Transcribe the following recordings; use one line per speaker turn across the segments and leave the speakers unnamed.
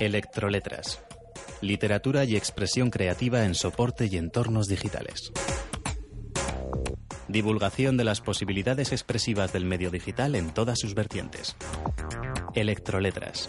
Electroletras. Literatura y expresión creativa en soporte y entornos digitales. Divulgación de las posibilidades expresivas del medio digital en todas sus vertientes. Electroletras.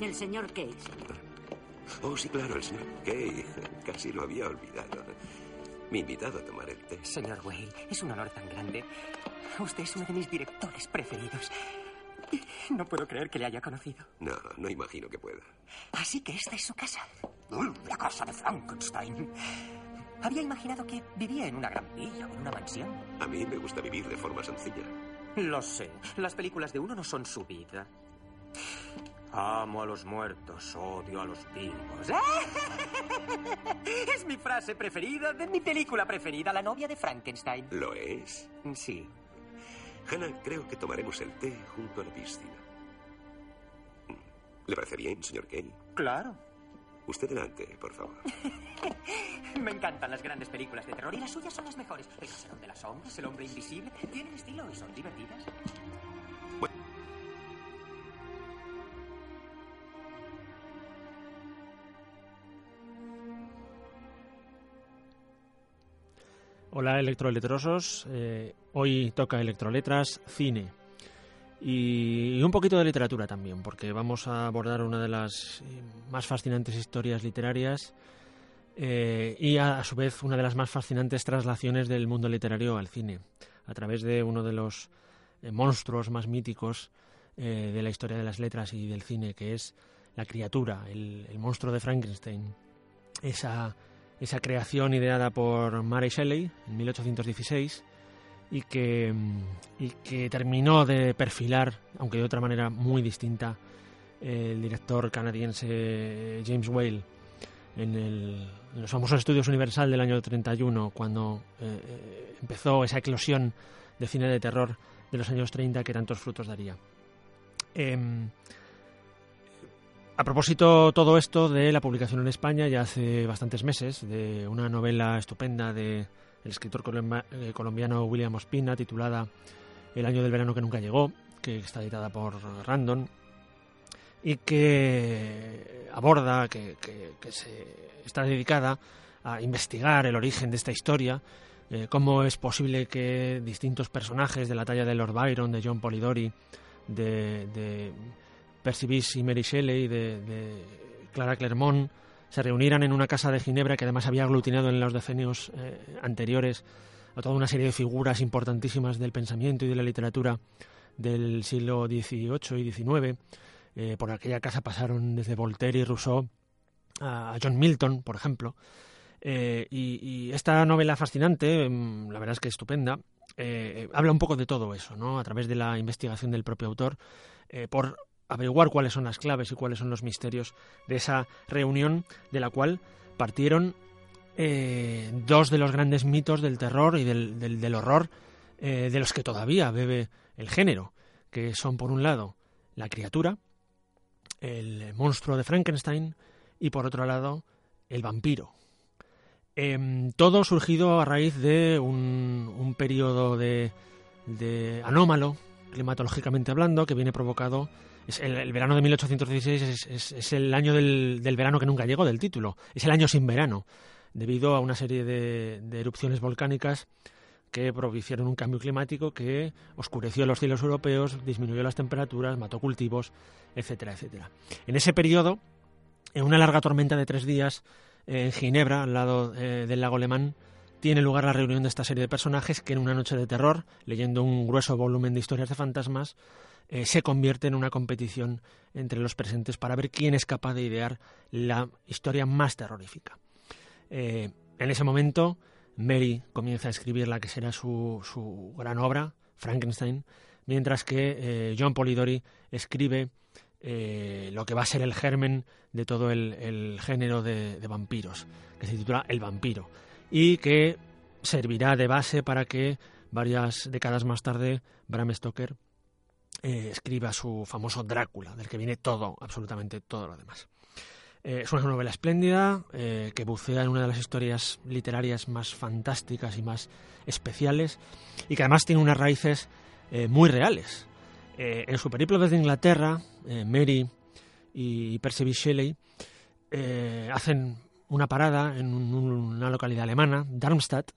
El señor Kay, señor.
Oh, sí, claro, el señor Kay. Casi lo había olvidado. Me invitado a tomar el té.
Señor Whale, es un honor tan grande. Usted es uno de mis directores preferidos. No puedo creer que le haya conocido.
No, no imagino que pueda.
Así que esta es su casa. La casa de Frankenstein. Había imaginado que vivía en una gran villa o en una mansión.
A mí me gusta vivir de forma sencilla.
Lo sé. Las películas de uno no son su vida. Amo a los muertos, odio a los vivos. Es mi frase preferida de mi película preferida, La novia de Frankenstein.
¿Lo es?
Sí.
Hannah, creo que tomaremos el té junto a la piscina. ¿Le parece bien, señor Kay?
Claro.
Usted delante, por favor.
Me encantan las grandes películas de terror y las suyas son las mejores. El Salón de las Sombras, El Hombre Invisible, tienen estilo y son divertidas.
Hola electroletrosos, eh, hoy toca electroletras, cine. Y, un poquito de literatura también, porque vamos a abordar una de las eh, más fascinantes historias literarias eh, y a, su vez una de las más fascinantes traslaciones del mundo literario al cine, a través de uno de los monstruos más míticos de la historia de las letras y del cine, que es la criatura, el, el monstruo de Frankenstein, esa esa creación ideada por Mary Shelley en 1816 y que, y que terminó de perfilar, aunque de otra manera muy distinta, el director canadiense James Whale en, el, los famosos estudios Universal del año 31, cuando eh, eh, empezó esa eclosión de cine de terror de los años 30 que tantos frutos daría. Eh, a propósito todo esto de la publicación en España ya hace bastantes meses de una novela estupenda de el escritor eh, colombiano William Ospina titulada El año del verano que nunca llegó, que está editada por Random y que aborda, que, se está dedicada a investigar el origen de esta historia, eh, cómo es posible que distintos personajes de la talla de Lord Byron, de John Polidori, de Percy y Mary Shelley de, de, Clara Clermont se reunieran en una casa de Ginebra que además había aglutinado en los decenios eh, anteriores a toda una serie de figuras importantísimas del pensamiento y de la literatura del siglo XVIII y XIX. Eh, por aquella casa pasaron desde Voltaire y Rousseau a John Milton, por ejemplo. Eh, y, y, esta novela fascinante, mm, la verdad es que estupenda, habla un poco de todo eso, ¿no? A través de la investigación del propio autor, por averiguar cuáles son las claves y cuáles son los misterios de esa reunión de la cual partieron eh, dos de los grandes mitos del terror y del, del, horror de los que todavía bebe el género, que son por un lado la criatura, el monstruo de Frankenstein y por otro lado el vampiro, eh, todo surgido a raíz de un, un periodo de, de, anómalo, climatológicamente hablando, que viene provocado. Es el, verano de 1816 es, es, es el año del, verano que nunca llegó, del título. Es el año sin verano, debido a una serie de, de erupciones volcánicas que propiciaron un cambio climático que oscureció los cielos europeos, disminuyó las temperaturas, mató cultivos, etcétera, etcétera. En ese periodo, en una larga tormenta de tres días, en Ginebra, al lado eh, del lago Alemán, tiene lugar la reunión de esta serie de personajes que en una noche de terror, leyendo un grueso volumen de historias de fantasmas, eh, se convierte en una competición entre los presentes para ver quién es capaz de idear la historia más terrorífica. Eh, en ese momento, Mary comienza a escribir la que será su, su gran obra, Frankenstein, mientras que John Polidori escribe eh, lo que va a ser el germen de todo el, género de, vampiros, que se titula El vampiro, y que servirá de base para que varias décadas más tarde Bram Stoker eh, escriba su famoso Drácula, del que viene todo, absolutamente todo lo demás. Eh, es una novela espléndida que bucea en una de las historias literarias más fantásticas y más especiales y que además tiene unas raíces muy reales. Eh, en su periplo desde Inglaterra, eh, Mary y Percy Shelley eh, hacen una parada en una localidad alemana, Darmstadt,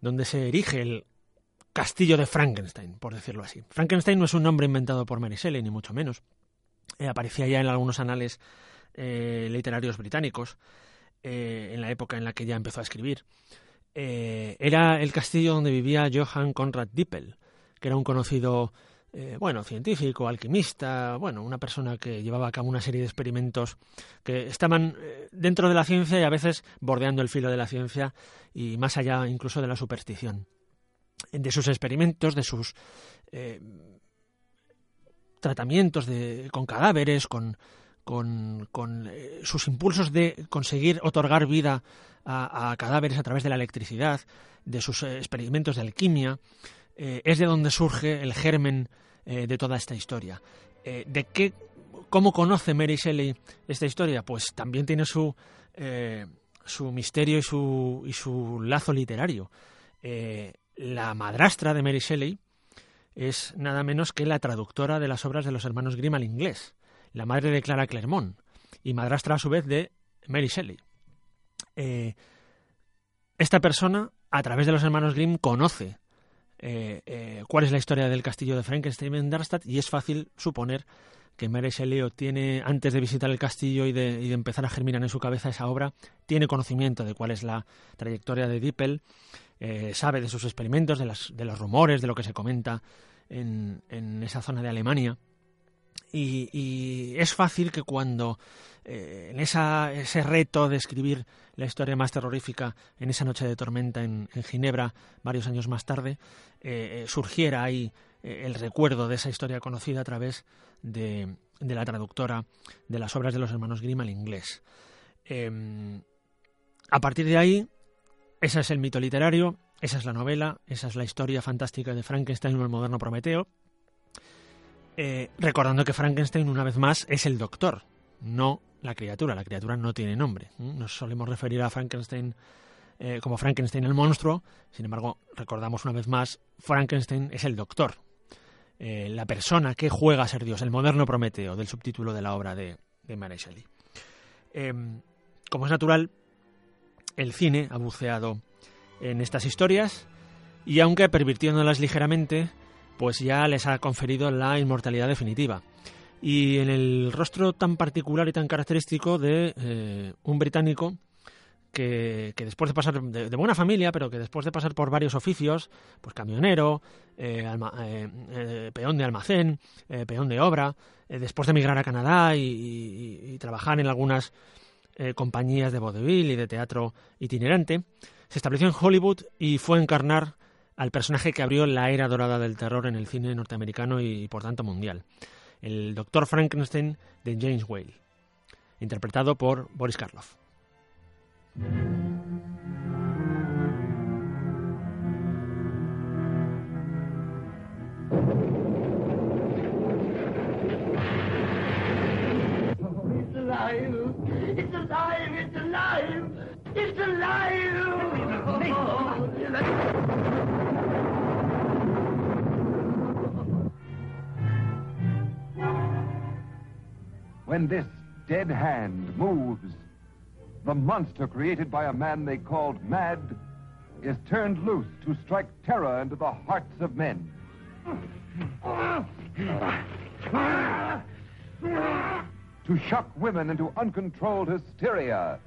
donde se erige el castillo de Frankenstein, por decirlo así. Frankenstein no es un nombre inventado por Mary Shelley, ni mucho menos. aparecía ya en algunos anales literarios británicos, en la época en la que ya empezó a escribir. era el castillo donde vivía Johann Conrad Dippel, que era un conocido eh, bueno, científico, alquimista, bueno, una persona que llevaba a cabo una serie de experimentos que estaban eh, dentro de la ciencia y a veces bordeando el filo de la ciencia y más allá incluso de la superstición. De sus experimentos, de sus eh, tratamientos de, con cadáveres, con, con, con sus impulsos de conseguir otorgar vida a, cadáveres a través de la electricidad, de sus experimentos de alquimia, eh, es de donde surge el germen eh, de toda esta historia. Eh, ¿De qué, cómo conoce Mary Shelley esta historia? Pues también tiene su, su misterio y su, y su lazo literario. La madrastra de Mary Shelley es nada menos que la traductora de las obras de los hermanos Grimm al inglés, la madre de Clara Clermont y madrastra a su vez de Mary Shelley. esta persona, a través de los hermanos Grimm, conoce eh, eh, cuál es la historia del castillo de Frankenstein en Darmstadt y es fácil suponer que Mary Shelley tiene, antes de visitar el castillo y de, empezar a germinar en su cabeza esa obra, tiene conocimiento de cuál es la trayectoria de Dippel, eh, sabe de sus experimentos, de, las, de, los rumores, de lo que se comenta en, en esa zona de Alemania. Y, es fácil que cuando en esa, ese reto de escribir la historia más terrorífica en esa noche de tormenta en, Ginebra, varios años más tarde, eh, eh, surgiera ahí eh, el recuerdo de esa historia conocida a través de, la traductora de las obras de los hermanos Grimm al inglés. Em, a partir de ahí, ese es el mito literario, esa es la novela, esa es la historia fantástica de Frankenstein o el moderno Prometeo. Recordando que Frankenstein, una vez más, es el doctor, no la criatura. La criatura no tiene nombre. Nos solemos referir a Frankenstein eh, como Frankenstein el monstruo. Sin embargo, recordamos una vez más, Frankenstein es el doctor. Eh, la persona que juega a ser Dios, el moderno Prometeo, del subtítulo de la obra de, de Mary Shelley. Como es natural, el cine ha buceado en estas historias y aunque pervirtiéndolas ligeramente, pues ya les ha conferido la inmortalidad definitiva. Y en el rostro tan particular y tan característico de eh, un británico que, que, después de pasar de, buena familia, pero que después de pasar por varios oficios, pues camionero, eh, eh, peón de almacén, peón de obra, después de emigrar a Canadá y, trabajar en algunas compañías de vodevil y de teatro itinerante, se estableció en Hollywood y fue a encarnar al personaje que abrió la era dorada del terror en el cine norteamericano y, por tanto mundial, el Dr. Frankenstein de James Whale, interpretado por Boris Karloff.
When this dead hand moves, the monster created by a man they called mad is turned loose to strike terror into the hearts of men. to shock women into uncontrolled hysteria.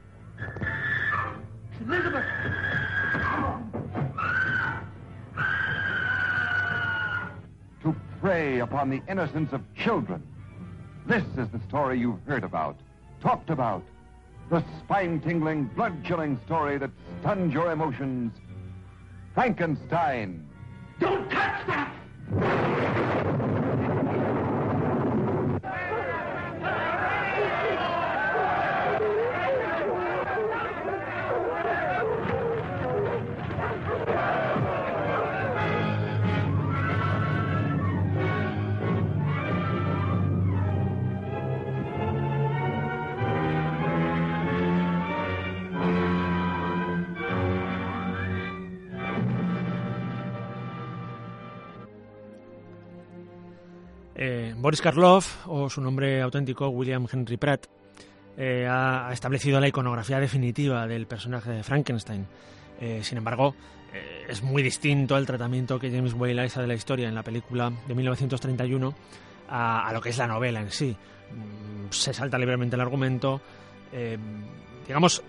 Elizabeth! To prey upon the innocence of children. This is the story you've heard about, talked about. The spine tingling, blood chilling story that stuns your emotions. Frankenstein.
Don't
Boris Karloff, o su nombre auténtico William Henry Pratt, eh, ha establecido la iconografía definitiva del personaje de Frankenstein. Eh, sin embargo, eh, es muy distinto el tratamiento que James Whale hace de la historia en la película de 1931 a, a lo que es la novela en sí. Mm, se salta libremente el argumento. digamos,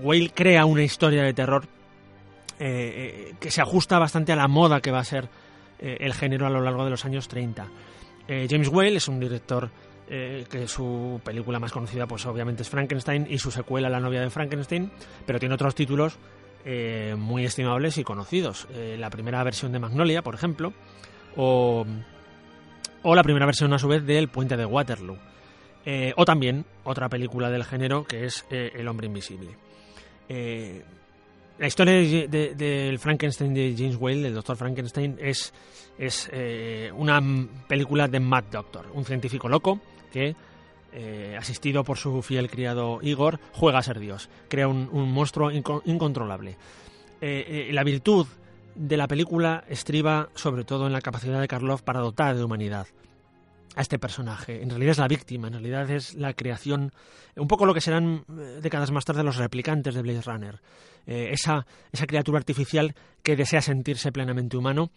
Whale crea una historia de terror que se ajusta bastante a la moda que va a ser el género a lo largo de los años 30. Eh, James Whale es un director eh, que su película más conocida pues obviamente es Frankenstein y su secuela La novia de Frankenstein, pero tiene otros títulos eh, muy estimables y conocidos. la primera versión de Magnolia, por ejemplo, o, o, la primera versión a su vez del Puente de Waterloo. o también otra película del género que es El hombre invisible. La historia del Frankenstein de James Whale, del Doctor Frankenstein, es, es eh, una película de Mad Doctor, un científico loco que, eh, asistido por su fiel criado Igor, juega a ser Dios, crea un, monstruo incontrolable. Eh, la virtud de la película estriba sobre todo en la capacidad de Karloff para dotar de humanidad a este personaje. En realidad es la víctima, en realidad es la creación, un poco lo que serán eh, décadas más tarde los replicantes de Blade Runner. Eh, esa, esa criatura artificial que desea sentirse plenamente humano,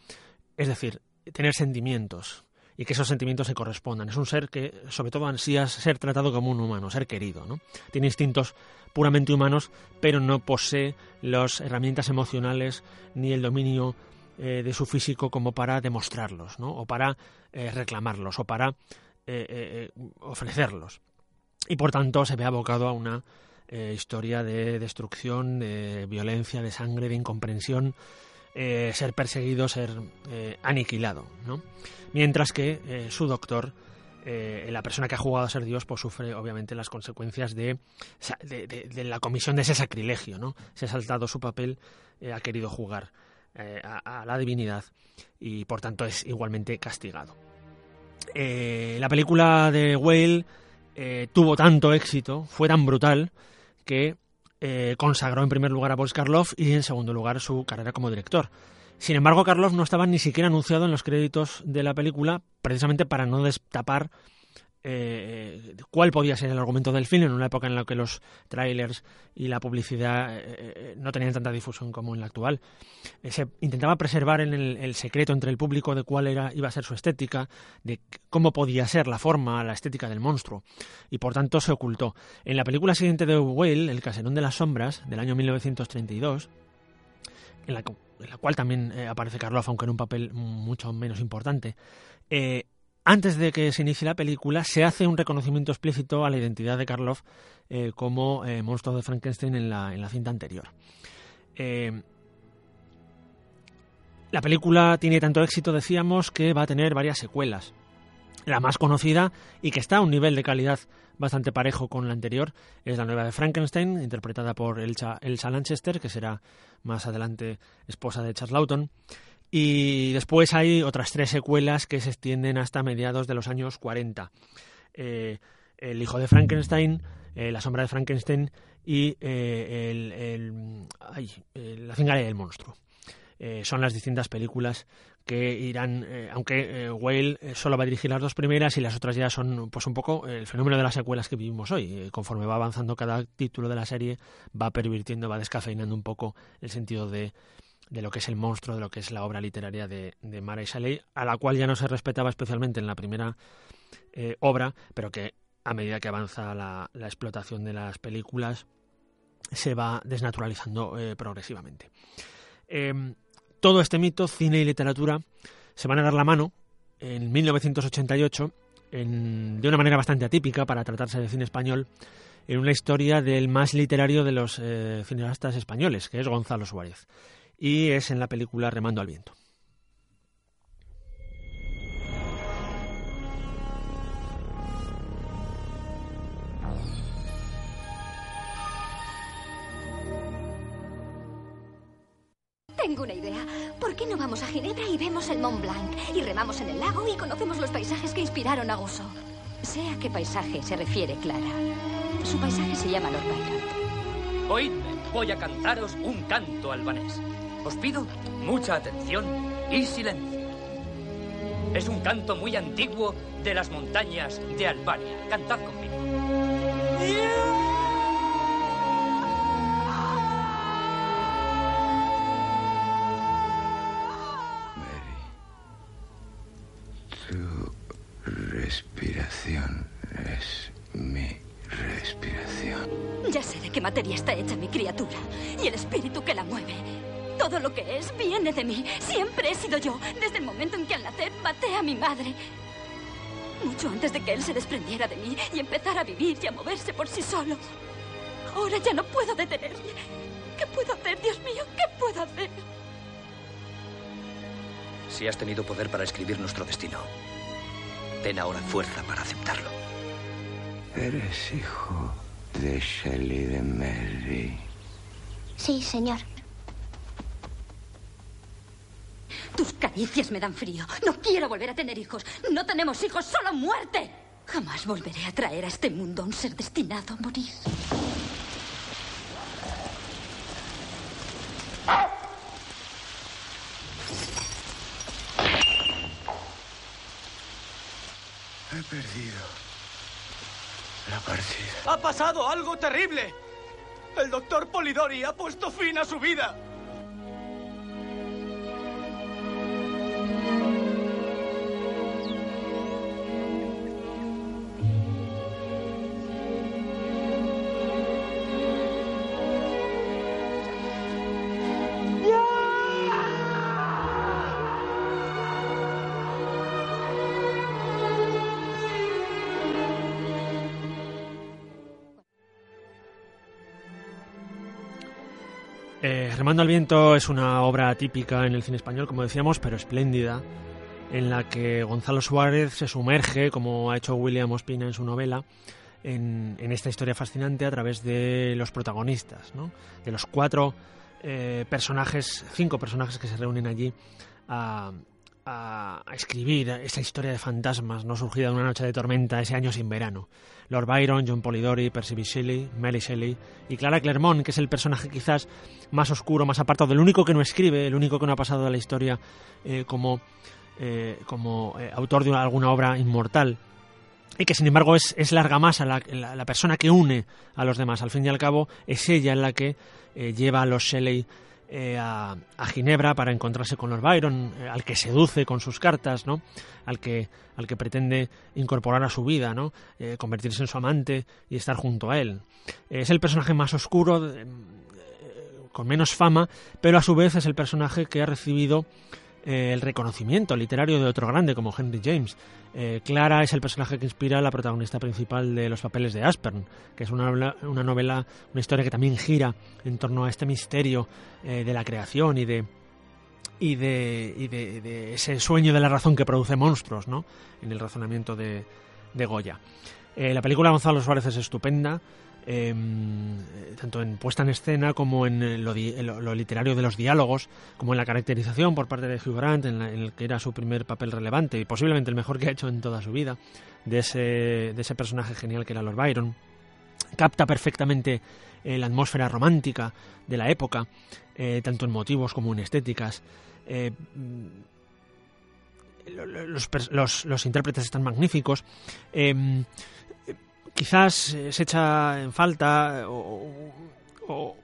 es decir, tener sentimientos y que esos sentimientos se correspondan. Es un ser que sobre todo ansía ser tratado como un humano, ser querido. ¿no? Tiene instintos puramente humanos, pero no posee las herramientas emocionales ni el dominio eh, de su físico como para demostrarlos, ¿no? o para eh, reclamarlos, o para eh, ofrecerlos. Y por tanto se ve abocado a una historia de destrucción, de violencia, de sangre, de incomprensión, ser perseguido, ser aniquilado. ¿no? Mientras que su doctor la persona que ha jugado a ser Dios pues sufre obviamente las consecuencias de, de, la comisión de ese sacrilegio, ¿no? Se ha saltado su papel, ha querido jugar eh, a, la divinidad y por tanto es igualmente castigado. Eh, la película de Whale eh, tuvo tanto éxito, fue tan brutal, que consagró en primer lugar a Boris Karloff y en segundo lugar su carrera como director. Sin embargo, Karloff no estaba ni siquiera anunciado en los créditos de la película, precisamente para no destapar eh, cuál podía ser el argumento del film en una época en la que los trailers y la publicidad eh, eh, no tenían tanta difusión como en la actual. se intentaba preservar en el, secreto entre el público de cuál era, iba a ser su estética, de cómo podía ser la forma, la estética del monstruo, y por tanto se ocultó. En la película siguiente de Whale, El Caserón de las Sombras, del año 1932, en la, cual también aparece Karloff, aunque en un papel mucho menos importante, antes de que se inicie la película, se hace un reconocimiento explícito a la identidad de Karloff eh, como eh, monstruo de Frankenstein en la, cinta anterior. Eh, la película tiene tanto éxito, decíamos, que va a tener varias secuelas. La más conocida y que está a un nivel de calidad bastante parejo con la anterior es la nueva de Frankenstein, interpretada por Elsa, Elsa Lanchester, que será más adelante esposa de Charles Lawton. Y después hay otras tres secuelas que se extienden hasta mediados de los años 40. Eh, el hijo de Frankenstein, eh, La sombra de Frankenstein y eh, el, La cingarea del monstruo. son las distintas películas que irán, aunque Whale solo va a dirigir las dos primeras y las otras ya son pues un poco el fenómeno de las secuelas que vivimos hoy. conforme va avanzando cada título de la serie, va pervirtiendo, va descafeinando un poco el sentido de, de lo que es el monstruo, de lo que es la obra literaria de, de Mara Shelley, a la cual ya no se respetaba especialmente en la primera eh, obra, pero que a medida que avanza la, explotación de las películas se va desnaturalizando eh, progresivamente. Em, todo este mito, cine y literatura, se van a dar la mano en 1988 de una manera bastante atípica para tratarse de cine español, en una historia del más literario de los eh, cineastas españoles, que es Gonzalo Suárez y es en la película Remando al viento.
Tengo una idea. ¿Por qué no vamos a Ginebra y vemos el Mont Blanc? Y remamos en el lago y conocemos los paisajes que inspiraron a Gusso. Sé a qué paisaje se refiere Clara. Su paisaje se llama Lord Byron.
Oídme, voy a cantaros un canto albanés. Os pido mucha atención y silencio. Es un canto muy antiguo de las montañas de Albania. Cantad conmigo.
De mí. Siempre he sido yo, desde el momento en que al nacer maté a mi madre. Mucho antes de que él se desprendiera de mí y empezara a vivir y a moverse por sí solo. Ahora ya no puedo detenerle. ¿Qué puedo hacer, Dios mío? ¿Qué puedo hacer?
Si has tenido poder para escribir nuestro destino, ten ahora fuerza para aceptarlo.
Eres hijo de Shelley de Mary.
Sí, señor. Caricias me dan frío. No quiero volver a tener hijos. No tenemos hijos, solo muerte. Jamás volveré a traer a este mundo a un ser destinado a morir.
He perdido la partida.
Ha pasado algo terrible. El doctor Polidori ha puesto fin a su vida.
Remando al viento es una obra típica en el cine español, como decíamos, pero espléndida, en la que Gonzalo Suárez se sumerge, como ha hecho William Ospina en su novela, en, esta historia fascinante a través de los protagonistas, de los cuatro eh, personajes, cinco personajes que se reúnen allí a, a, escribir esa historia de fantasmas no surgida de una noche de tormenta ese año sin verano. Lord Byron, John Polidori, Percy Shelley, Mary Shelley y Clara Clermont, que es el personaje quizás más oscuro, más apartado, el único que no escribe, el único que no ha pasado de la historia eh, como, eh, como eh, autor de alguna obra inmortal y que sin embargo es, es larga más la, la, persona que une a los demás. Al fin y al cabo es ella la que lleva a los Shelley eh, a, Ginebra para encontrarse con Lord Byron, eh, al que seduce con sus cartas, ¿no? al, que, al que pretende incorporar a su vida, ¿no? Eh, convertirse en su amante y estar junto a él. es el personaje más oscuro, con menos fama, pero a su vez es el personaje que ha recibido el reconocimiento literario de otro grande como Henry James. Eh, Clara es el personaje que inspira a la protagonista principal de Los papeles de Aspern, que es una, una novela, una historia que también gira en torno a este misterio eh, de la creación y de y de, de, ese sueño de la razón que produce monstruos, ¿no? En el razonamiento de, de Goya. Eh, la película Gonzalo Suárez es estupenda, em, tanto en puesta en escena como en lo, literario de los diálogos, como en la caracterización por parte de Hugh Grant, en, el que era su primer papel relevante y posiblemente el mejor que ha hecho en toda su vida, de ese, de ese personaje genial que era Lord Byron. Capta perfectamente eh, la atmósfera romántica de la época, eh, tanto en motivos como en estéticas. Eh, los, intérpretes están magníficos. Em, quizás se echa en falta o,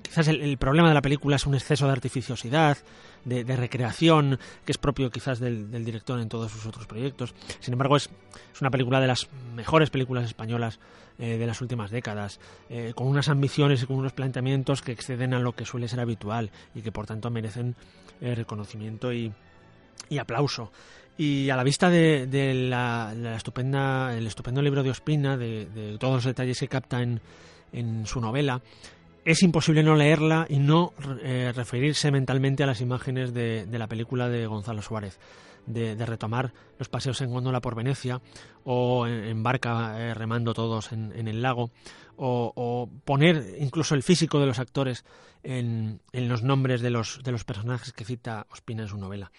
quizás el, problema de la película es un exceso de artificiosidad, de, recreación, que es propio quizás del, director en todos sus otros proyectos. Sin embargo, es, es una película de las mejores películas españolas eh, de las últimas décadas, eh, con unas ambiciones y con unos planteamientos que exceden a lo que suele ser habitual y que por tanto merecen eh, reconocimiento y, aplauso. Y a la vista de, la, estupenda, el estupendo libro de Ospina, de, todos los detalles que capta en, en su novela, es imposible no leerla y no eh, referirse mentalmente a las imágenes de, la película de Gonzalo Suárez, de, retomar los paseos en góndola por Venecia o en, barca eh, remando todos en, el lago, o, poner incluso el físico de los actores en, los nombres de los, de los personajes que cita Ospina en su novela.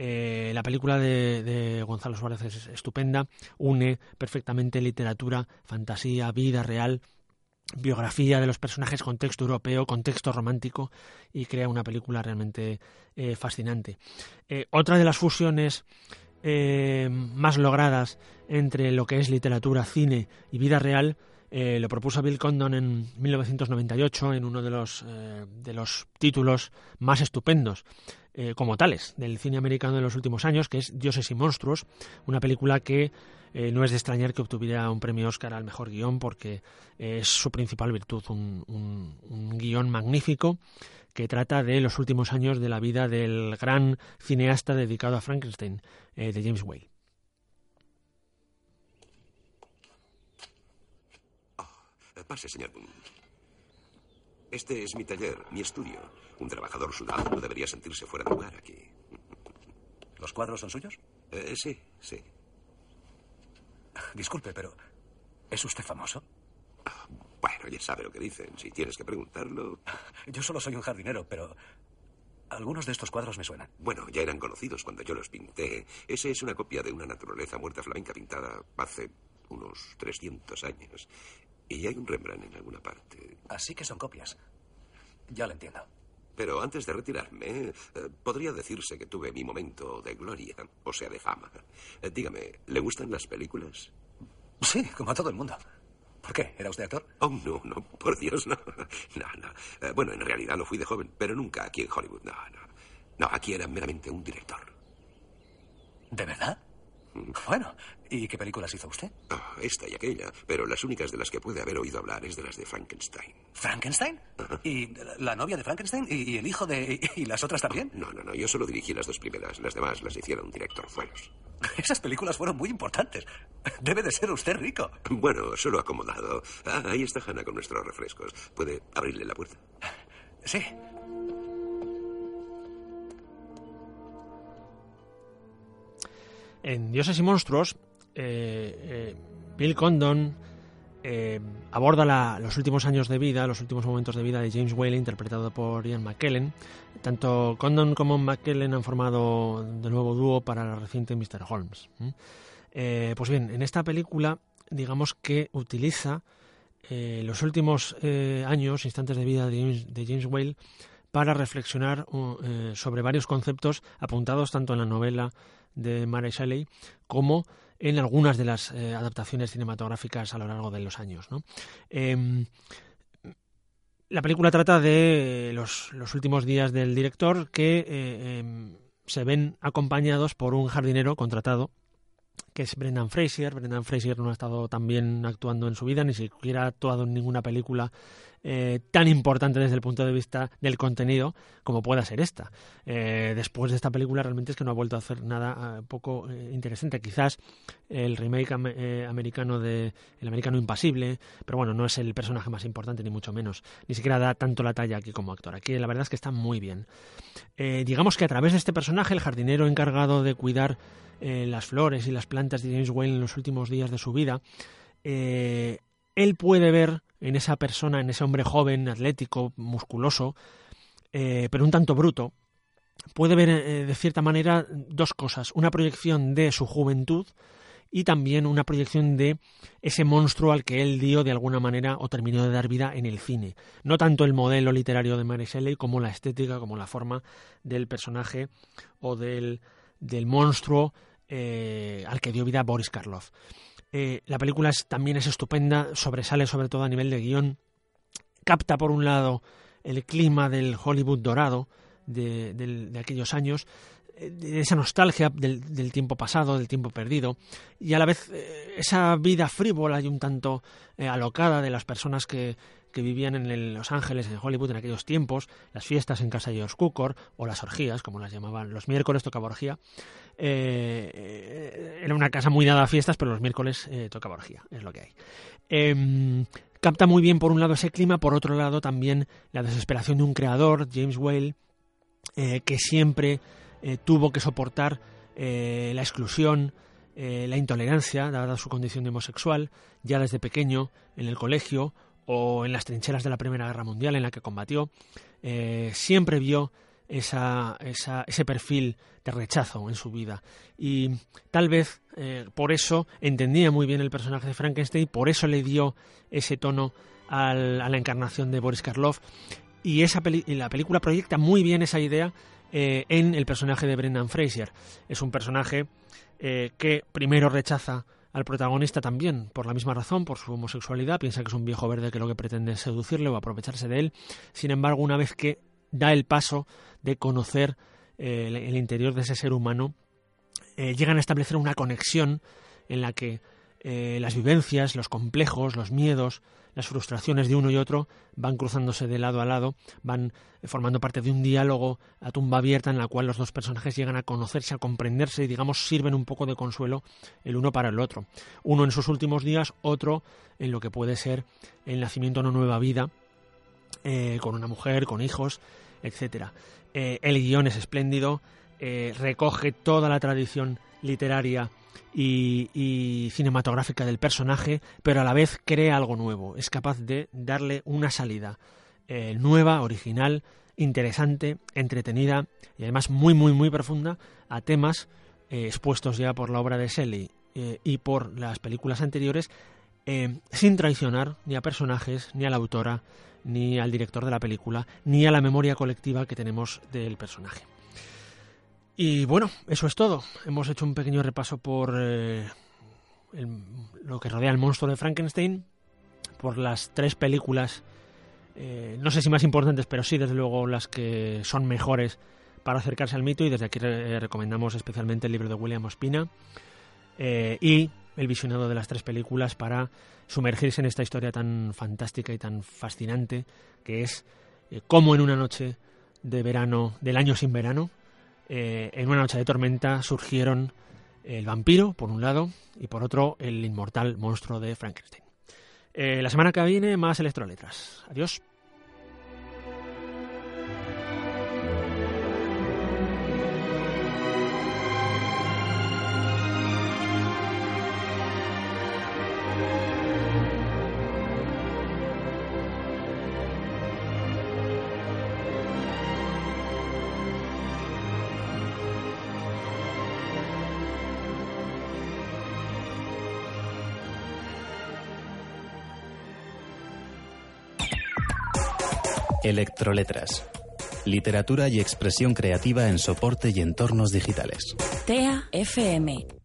Eh, la película de, Gonzalo Suárez es estupenda, une perfectamente literatura, fantasía, vida real biografía de los personajes, contexto europeo, contexto romántico y crea una película realmente eh, fascinante. Eh, otra de las fusiones más logradas entre lo que es literatura, cine y vida real lo propuso Bill Condon en 1998 en uno de los, de los títulos más estupendos como tales del cine americano de los últimos años, que es Dioses y Monstruos, una película que eh, no es de extrañar que obtuviera un premio Oscar al mejor guion porque es su principal virtud, un, un, guion magnífico que trata de los últimos años de la vida del gran cineasta dedicado a Frankenstein, eh, de James Whale.
Oh, pase, señor Este es mi taller, mi estudio. Un trabajador sudado no debería sentirse fuera de lugar aquí.
¿Los cuadros son suyos?
Eh, sí, sí.
Disculpe, pero ¿es usted famoso?
Bueno, ya sabe lo que dicen. Si tienes que preguntarlo.
Yo solo soy un jardinero, pero algunos de estos cuadros me suenan.
Bueno, ya eran conocidos cuando yo los pinté. Ese es una copia de una naturaleza muerta flamenca pintada hace unos 300 años. Y hay un Rembrandt en alguna parte.
Así que son copias. Ya lo entiendo.
Pero antes de retirarme, eh, podría decirse que tuve mi momento de gloria, o sea, de fama. Eh, dígame, ¿le gustan las películas?
Sí, como a todo el mundo. ¿Por qué? ¿Era usted actor?
Oh, no, no, por Dios, no. No, no. Eh, bueno, en realidad lo fui de joven, pero nunca aquí en Hollywood, no, no. No, aquí era meramente un director.
¿De verdad? Bueno, ¿y qué películas hizo usted?
Ah, esta y aquella, pero las únicas de las que puede haber oído hablar es de las de Frankenstein.
¿Frankenstein? ¿Y la novia de Frankenstein? ¿Y el hijo de... y las otras también?
No, no, no, yo solo dirigí las dos primeras, las demás las hicieron director fueros.
Esas películas fueron muy importantes. Debe de ser usted rico.
Bueno, solo acomodado. Ah, ahí está Hannah con nuestros refrescos. ¿Puede abrirle la puerta?
Sí.
En Dioses y Monstruos, eh, eh, Bill Condon eh, aborda los últimos años de vida, los últimos momentos de vida de James Whale, interpretado por Ian McKellen. Tanto Condon como McKellen han formado de nuevo dúo para la reciente Mr. Holmes. pues bien, en esta película, digamos que utiliza los últimos años, instantes de vida de James, de James Whale, para reflexionar sobre varios conceptos apuntados tanto en la novela de Mary Shelley como en algunas de las eh, adaptaciones cinematográficas a lo largo de los años. Em, la película trata de los, últimos días del director que eh, em, se ven acompañados por un jardinero contratado que es Brendan Fraser. Brendan Fraser no ha estado tan bien actuando en su vida, ni siquiera ha actuado en ninguna película eh, tan importante desde el punto de vista del contenido como pueda ser esta. Eh, después de esta película realmente es que no ha vuelto a hacer nada poco interesante. Quizás el remake americano de El americano impasible, pero bueno, no es el personaje más importante ni mucho menos. Ni siquiera da tanto la talla aquí como actor. Aquí la verdad es que está muy bien. digamos que a través de este personaje, el jardinero encargado de cuidar las flores y las plantas de James Whale en los últimos días de su vida, eh, él puede ver en esa persona, en ese hombre joven, atlético, musculoso, eh, pero un tanto bruto, puede ver eh, de cierta manera dos cosas. Una proyección de su juventud y también una proyección de ese monstruo al que él dio de alguna manera o terminó de dar vida en el cine. No tanto el modelo literario de Mary Shelley como la estética, como la forma del personaje o del, del monstruo al que dio vida Boris Karloff. Eh, la película también es estupenda, sobresale sobre todo a nivel de guion. Capta, por un lado, el clima del Hollywood dorado de, aquellos años, eh, de esa nostalgia del, tiempo pasado, del tiempo perdido, y a la vez eh, esa vida frívola y un tanto alocada de las personas que, que vivían en Los Ángeles, en Hollywood en aquellos tiempos, las fiestas en casa de George Cukor, o las orgías, como las llamaban, los miércoles tocaba orgía. Eh, era una casa muy dada a fiestas, pero los miércoles eh, tocaba orgía, es lo que hay. Em, capta muy bien, por un lado, ese clima, por otro lado, también la desesperación de un creador, James Whale, eh, que siempre tuvo que soportar la exclusión, la intolerancia, dada su condición de homosexual, ya desde pequeño, en el colegio, o en las trincheras de la Primera Guerra Mundial en la que combatió, eh, siempre vio esa, ese perfil de rechazo en su vida. Y tal vez eh, por eso entendía muy bien el personaje de Frankenstein, por eso le dio ese tono a la encarnación de Boris Karloff. Y, esa la película proyecta muy bien esa idea eh, en el personaje de Brendan Fraser. Es un personaje que primero rechaza al protagonista también, por la misma razón, por su homosexualidad, piensa que es un viejo verde que lo que pretende es seducirle o aprovecharse de él. Sin embargo, una vez que da el paso de conocer eh, el, interior de ese ser humano, eh, llegan a establecer una conexión en la que eh, las vivencias, los complejos, los miedos, las frustraciones de uno y otro van cruzándose de lado a lado, van formando parte de un diálogo a tumba abierta en la cual los dos personajes llegan a conocerse, a comprenderse y digamos sirven un poco de consuelo el uno para el otro. Uno en sus últimos días, otro en lo que puede ser el nacimiento de una nueva vida, con una mujer, con hijos, etcétera. Eh, el guion es espléndido, eh, recoge toda la tradición literaria y, cinematográfica del personaje, pero a la vez crea algo nuevo. Es capaz de darle una salida eh, nueva, original, interesante, entretenida y además muy, muy, muy profunda a temas expuestos ya por la obra de Shelley y por las películas anteriores, sin traicionar ni a personajes, ni a la autora, ni al director de la película, ni a la memoria colectiva que tenemos del personaje. Y bueno, eso es todo. Hemos hecho un pequeño repaso por eh, lo que rodea el monstruo de Frankenstein, por las tres películas, eh, no sé si más importantes, pero sí, desde luego, las que son mejores para acercarse al mito. Y desde aquí recomendamos especialmente el libro de William Ospina eh, y el visionado de las tres películas para sumergirse en esta historia tan fantástica y tan fascinante que es cómo en una noche de verano, del año sin verano, eh, en una noche de tormenta surgieron el vampiro, por un lado, y por otro, el inmortal monstruo de Frankenstein. Eh, la semana que viene, más electroletras. Adiós.
Electroletras. Literatura y expresión creativa en soporte y entornos digitales.
TEA FM